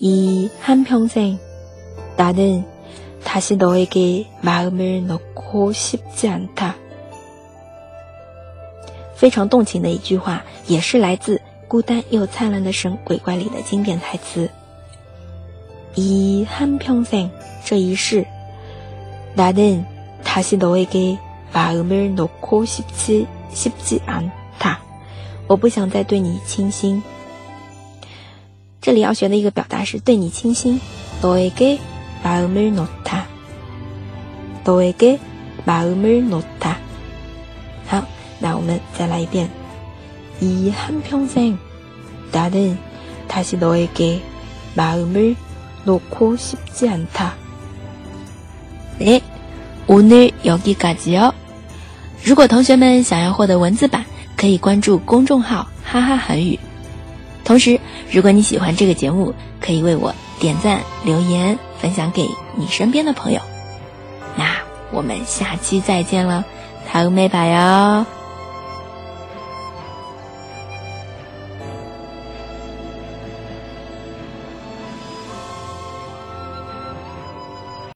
이 한평생 나는 다시 너에게 마음을 놓고 싶지 않다. 非常动情的一句话，也是来自《孤单又灿烂的神》鬼怪里的经典台词。이 한평생这一世， 나는 다시 너에게 마음을 놓고 싶지 싶지 않다. 我不想再对你倾心。 这里要学的一个表达是对你倾心。너에게 마음을 놓다. 너에게 마음을 놓다. 好，那我们再来一遍。이 한평생 나는 다시 너에게 마음을 놓고 싶지 않다. 네, 오늘 여기까지요. 如果同学们想要获得文字版，可以关注公众号“哈哈韩语”。 同时，如果你喜欢这个节目，可以为我点赞、留言、分享给你身边的朋友。那我们下期再见了，塔乌美巴哟。